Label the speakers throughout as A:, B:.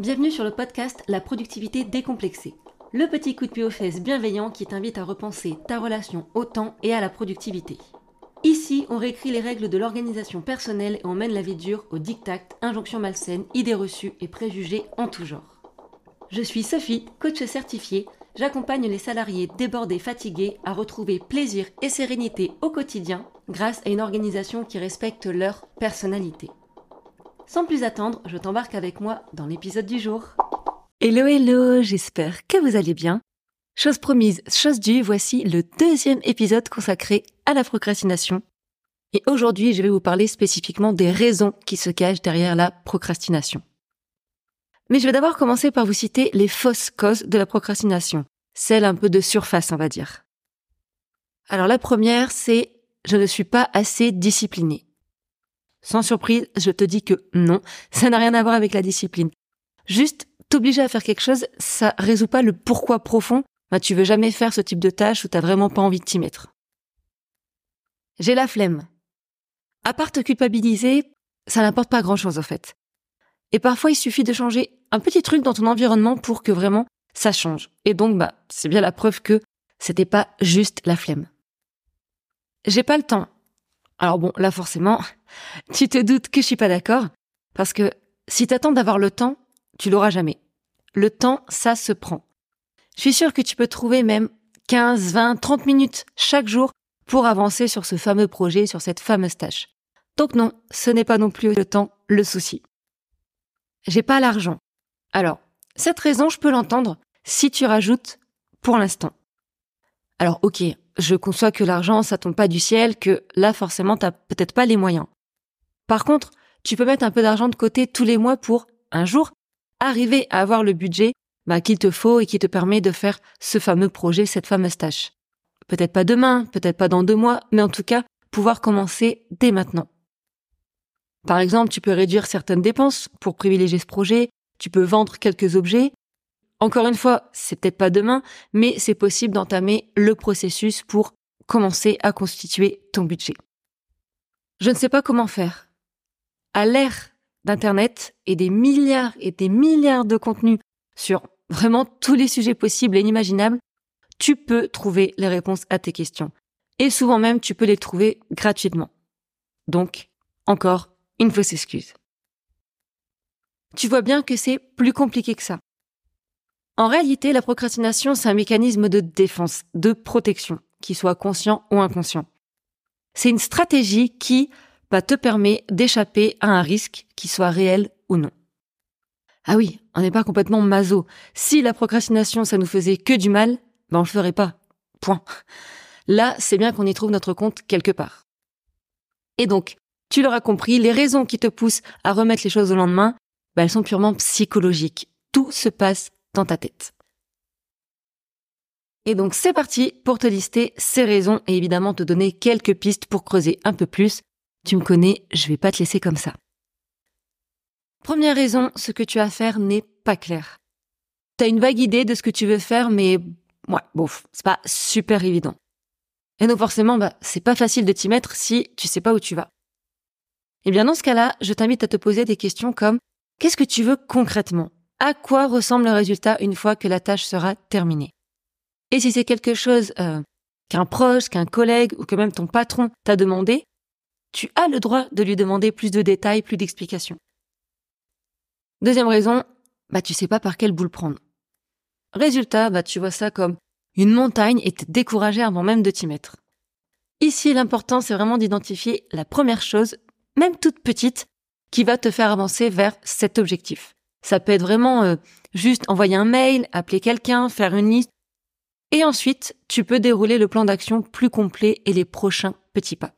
A: Bienvenue sur le podcast La productivité décomplexée. Le petit coup de pied aux fesses bienveillant qui t'invite à repenser ta relation au temps et à la productivité. Ici, on réécrit les règles de l'organisation personnelle et on mène la vie dure au diktat, injonctions malsaines, idées reçues et préjugés en tout genre. Je suis Sophie, coach certifiée. J'accompagne les salariés débordés, fatigués à retrouver plaisir et sérénité au quotidien grâce à une organisation qui respecte leur personnalité. Sans plus attendre, je t'embarque avec moi dans l'épisode du jour. Hello hello, j'espère que vous allez bien. Chose promise, chose due, voici le deuxième épisode consacré à la procrastination. Et aujourd'hui, je vais vous parler spécifiquement des raisons qui se cachent derrière la procrastination. Mais je vais d'abord commencer par vous citer les fausses causes de la procrastination, celles un peu de surface, on va dire. Alors la première, c'est je ne suis pas assez discipliné. Sans surprise, je te dis que non, ça n'a rien à voir avec la discipline. Juste, t'obliger à faire quelque chose, ça résout pas le pourquoi profond. Bah, tu veux jamais faire ce type de tâche où t'as vraiment pas envie de t'y mettre. J'ai la flemme. À part te culpabiliser, ça n'importe pas grand chose, en fait. Et parfois, il suffit de changer un petit truc dans ton environnement pour que vraiment ça change. Et donc, bah, c'est bien la preuve que c'était pas juste la flemme. J'ai pas le temps. Alors bon, là forcément, tu te doutes que je suis pas d'accord, parce que si t'attends d'avoir le temps, tu l'auras jamais. Le temps, ça se prend. Je suis sûre que tu peux trouver même 15, 20, 30 minutes chaque jour pour avancer sur ce fameux projet, sur cette fameuse tâche. Donc non, ce n'est pas non plus le temps le souci. J'ai pas l'argent. Alors, cette raison, je peux l'entendre si tu rajoutes pour l'instant. Alors ok, je conçois que l'argent, ça tombe pas du ciel, que là, forcément, t'as peut-être pas les moyens. Par contre, tu peux mettre un peu d'argent de côté tous les mois pour, un jour, arriver à avoir le budget bah, qu'il te faut et qui te permet de faire ce fameux projet, cette fameuse tâche. Peut-être pas demain, peut-être pas dans deux mois, mais en tout cas, pouvoir commencer dès maintenant. Par exemple, tu peux réduire certaines dépenses pour privilégier ce projet, tu peux vendre quelques objets, encore une fois, c'est peut-être pas demain, mais c'est possible d'entamer le processus pour commencer à constituer ton budget. Je ne sais pas comment faire. À l'ère d'Internet et des milliards et des milliards de contenus sur vraiment tous les sujets possibles et inimaginables, tu peux trouver les réponses à tes questions. Et souvent même, tu peux les trouver gratuitement. Donc, encore une fausse excuse. Tu vois bien que c'est plus compliqué que ça. En réalité, la procrastination, c'est un mécanisme de défense, de protection, qui soit conscient ou inconscient. C'est une stratégie qui va te permettre d'échapper à un risque, qui soit réel ou non. Ah oui, on n'est pas complètement maso. Si la procrastination, ça nous faisait que du mal, ben on le ferait pas. Point. Là, c'est bien qu'on y trouve notre compte quelque part. Et donc, tu l'auras compris, les raisons qui te poussent à remettre les choses au lendemain, ben elles sont purement psychologiques. Tout se passe dans ta tête. Et donc c'est parti pour te lister ces raisons et évidemment te donner quelques pistes pour creuser un peu plus. Tu me connais, je vais pas te laisser comme ça. Première raison, ce que tu as à faire n'est pas clair. T'as une vague idée de ce que tu veux faire, mais ouais, bof, c'est pas super évident. Et donc forcément, bah, c'est pas facile de t'y mettre si tu sais pas où tu vas. Eh bien dans ce cas-là, je t'invite à te poser des questions comme qu'est-ce que tu veux concrètement? À quoi ressemble le résultat une fois que la tâche sera terminée? Et si c'est quelque chose euh, qu'un proche, qu'un collègue ou que même ton patron t'a demandé, tu as le droit de lui demander plus de détails, plus d'explications. Deuxième raison, bah tu sais pas par quelle boule prendre. Résultat, bah tu vois ça comme une montagne et t'es découragé avant même de t'y mettre. Ici, l'important, c'est vraiment d'identifier la première chose, même toute petite, qui va te faire avancer vers cet objectif. Ça peut être vraiment euh, juste envoyer un mail, appeler quelqu'un, faire une liste. Et ensuite, tu peux dérouler le plan d'action plus complet et les prochains petits pas.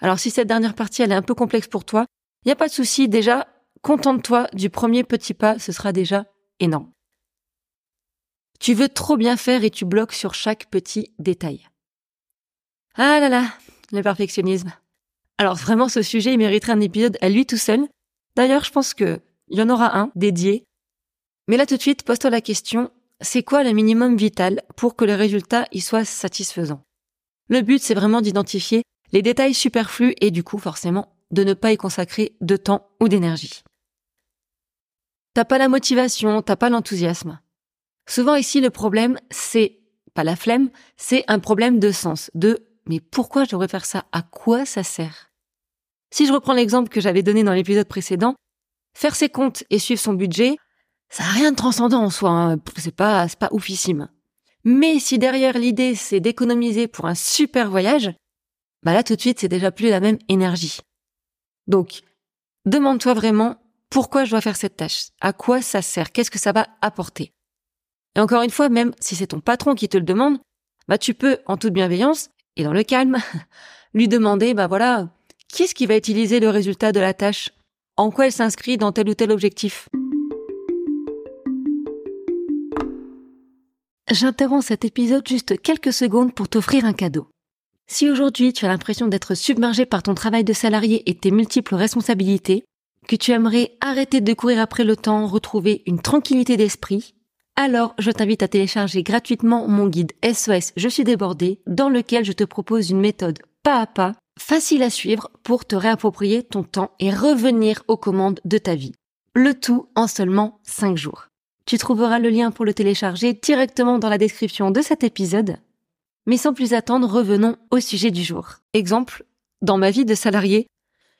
A: Alors si cette dernière partie, elle est un peu complexe pour toi, il n'y a pas de souci. Déjà, contente-toi du premier petit pas, ce sera déjà énorme. Tu veux trop bien faire et tu bloques sur chaque petit détail. Ah là là, le perfectionnisme. Alors vraiment, ce sujet, il mériterait un épisode à lui tout seul. D'ailleurs, je pense que il y en aura un dédié. Mais là tout de suite, pose-toi la question, c'est quoi le minimum vital pour que le résultat y soit satisfaisant? Le but, c'est vraiment d'identifier les détails superflus et du coup, forcément, de ne pas y consacrer de temps ou d'énergie. t'as pas la motivation, t'as pas l'enthousiasme. Souvent ici, le problème, c'est pas la flemme, c'est un problème de sens, de mais pourquoi je devrais faire ça? À quoi ça sert? Si je reprends l'exemple que j'avais donné dans l'épisode précédent, faire ses comptes et suivre son budget, ça n'a rien de transcendant en soi, hein. c'est pas, pas oufissime. Mais si derrière l'idée c'est d'économiser pour un super voyage, bah là tout de suite c'est déjà plus la même énergie. Donc, demande-toi vraiment pourquoi je dois faire cette tâche, à quoi ça sert, qu'est-ce que ça va apporter? Et encore une fois, même si c'est ton patron qui te le demande, bah tu peux en toute bienveillance et dans le calme lui demander bah voilà, qui est-ce qui va utiliser le résultat de la tâche, en quoi elle s'inscrit dans tel ou tel objectif? J'interromps cet épisode juste quelques secondes pour t'offrir un cadeau. Si aujourd'hui tu as l'impression d'être submergé par ton travail de salarié et tes multiples responsabilités, que tu aimerais arrêter de courir après le temps, retrouver une tranquillité d'esprit, alors je t'invite à télécharger gratuitement mon guide SOS Je suis débordé, dans lequel je te propose une méthode pas à pas, facile à suivre pour te réapproprier ton temps et revenir aux commandes de ta vie. Le tout en seulement 5 jours. Tu trouveras le lien pour le télécharger directement dans la description de cet épisode. Mais sans plus attendre, revenons au sujet du jour. Exemple, dans ma vie de salarié,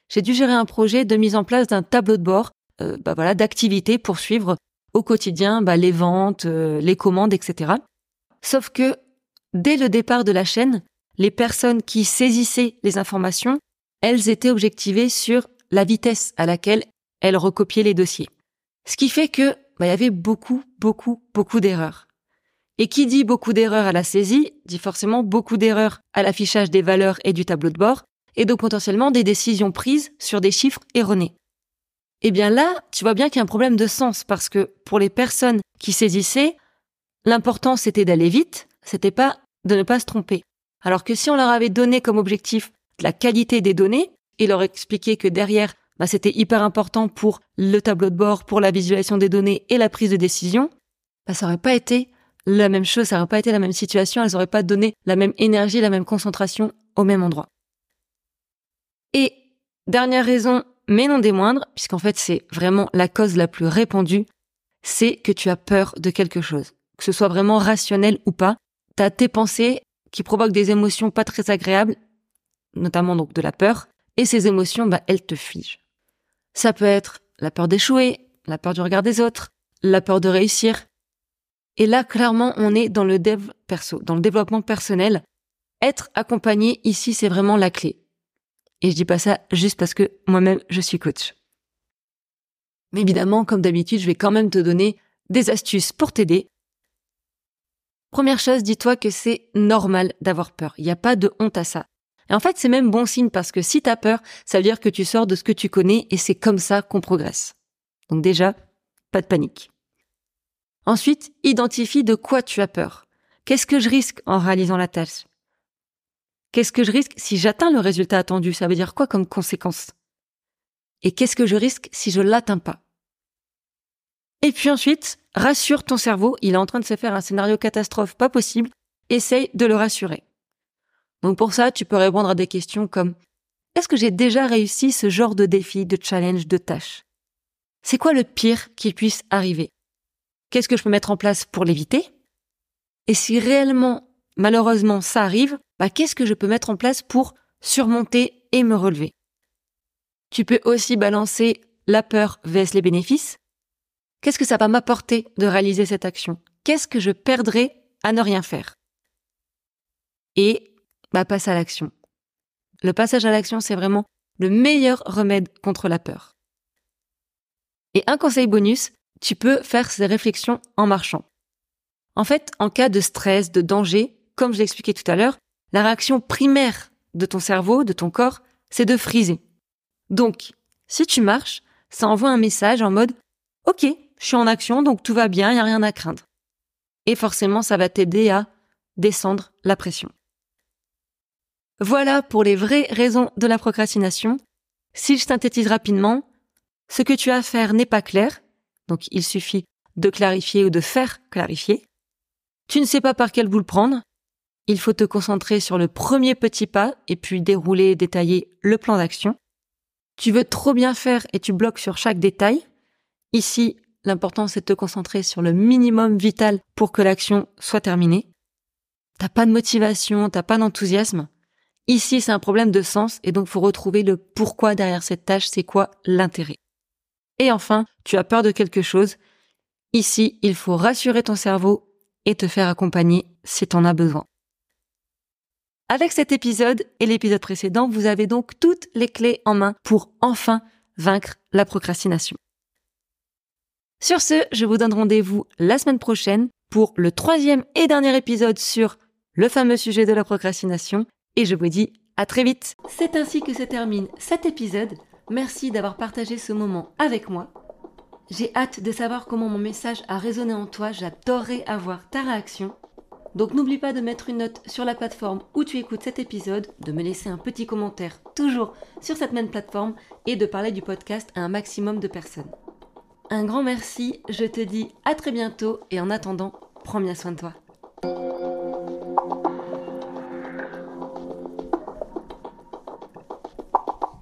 A: j'ai dû gérer un projet de mise en place d'un tableau de bord, euh, bah voilà, d'activités pour suivre au quotidien bah, les ventes, euh, les commandes, etc. Sauf que dès le départ de la chaîne, les personnes qui saisissaient les informations, elles étaient objectivées sur la vitesse à laquelle elles recopiaient les dossiers. Ce qui fait que bah, il y avait beaucoup, beaucoup, beaucoup d'erreurs. Et qui dit beaucoup d'erreurs à la saisie, dit forcément beaucoup d'erreurs à l'affichage des valeurs et du tableau de bord, et donc potentiellement des décisions prises sur des chiffres erronés. Eh bien là, tu vois bien qu'il y a un problème de sens parce que pour les personnes qui saisissaient, l'important c'était d'aller vite, c'était pas de ne pas se tromper. Alors que si on leur avait donné comme objectif la qualité des données et leur expliqué que derrière, bah, c'était hyper important pour le tableau de bord, pour la visualisation des données et la prise de décision, bah, ça aurait pas été la même chose, ça aurait pas été la même situation, elles auraient pas donné la même énergie, la même concentration au même endroit. Et dernière raison, mais non des moindres, puisqu'en fait c'est vraiment la cause la plus répandue, c'est que tu as peur de quelque chose. Que ce soit vraiment rationnel ou pas, tu as tes pensées qui provoquent des émotions pas très agréables, notamment donc de la peur, et ces émotions, bah, elles te figent. Ça peut être la peur d'échouer, la peur du regard des autres, la peur de réussir. Et là, clairement, on est dans le dev perso, dans le développement personnel. Être accompagné ici, c'est vraiment la clé. Et je dis pas ça juste parce que moi-même, je suis coach. Mais évidemment, comme d'habitude, je vais quand même te donner des astuces pour t'aider. Première chose, dis-toi que c'est normal d'avoir peur. Il n'y a pas de honte à ça. Et en fait, c'est même bon signe parce que si t'as peur, ça veut dire que tu sors de ce que tu connais et c'est comme ça qu'on progresse. Donc déjà, pas de panique. Ensuite, identifie de quoi tu as peur. Qu'est-ce que je risque en réalisant la tâche? Qu'est-ce que je risque si j'atteins le résultat attendu? Ça veut dire quoi comme conséquence? Et qu'est-ce que je risque si je l'atteins pas? Et puis ensuite, rassure ton cerveau, il est en train de se faire un scénario catastrophe pas possible, essaye de le rassurer. Donc pour ça, tu peux répondre à des questions comme Est-ce que j'ai déjà réussi ce genre de défi, de challenge, de tâche? C'est quoi le pire qui puisse arriver? Qu'est-ce que je peux mettre en place pour l'éviter? Et si réellement, malheureusement, ça arrive, bah, qu'est-ce que je peux mettre en place pour surmonter et me relever? Tu peux aussi balancer la peur vs les bénéfices. Qu'est-ce que ça va m'apporter de réaliser cette action? Qu'est-ce que je perdrai à ne rien faire? Et bah, passe à l'action. Le passage à l'action, c'est vraiment le meilleur remède contre la peur. Et un conseil bonus, tu peux faire ces réflexions en marchant. En fait, en cas de stress, de danger, comme je l'ai expliqué tout à l'heure, la réaction primaire de ton cerveau, de ton corps, c'est de friser. Donc, si tu marches, ça envoie un message en mode OK, je suis en action, donc tout va bien, il n'y a rien à craindre. Et forcément, ça va t'aider à descendre la pression. Voilà pour les vraies raisons de la procrastination. Si je synthétise rapidement, ce que tu as à faire n'est pas clair, donc il suffit de clarifier ou de faire clarifier. Tu ne sais pas par quel bout le prendre, il faut te concentrer sur le premier petit pas et puis dérouler et détailler le plan d'action. Tu veux trop bien faire et tu bloques sur chaque détail. Ici, l'important c'est de te concentrer sur le minimum vital pour que l'action soit terminée. T'as pas de motivation, t'as pas d'enthousiasme. Ici, c'est un problème de sens et donc faut retrouver le pourquoi derrière cette tâche, c'est quoi l'intérêt. Et enfin, tu as peur de quelque chose. Ici, il faut rassurer ton cerveau et te faire accompagner si t'en as besoin. Avec cet épisode et l'épisode précédent, vous avez donc toutes les clés en main pour enfin vaincre la procrastination. Sur ce, je vous donne rendez-vous la semaine prochaine pour le troisième et dernier épisode sur le fameux sujet de la procrastination et je vous dis à très vite. C'est ainsi que se termine cet épisode. Merci d'avoir partagé ce moment avec moi. J'ai hâte de savoir comment mon message a résonné en toi. J'adorerais avoir ta réaction. Donc n'oublie pas de mettre une note sur la plateforme où tu écoutes cet épisode, de me laisser un petit commentaire toujours sur cette même plateforme et de parler du podcast à un maximum de personnes. Un grand merci, je te dis à très bientôt et en attendant, prends bien soin de toi.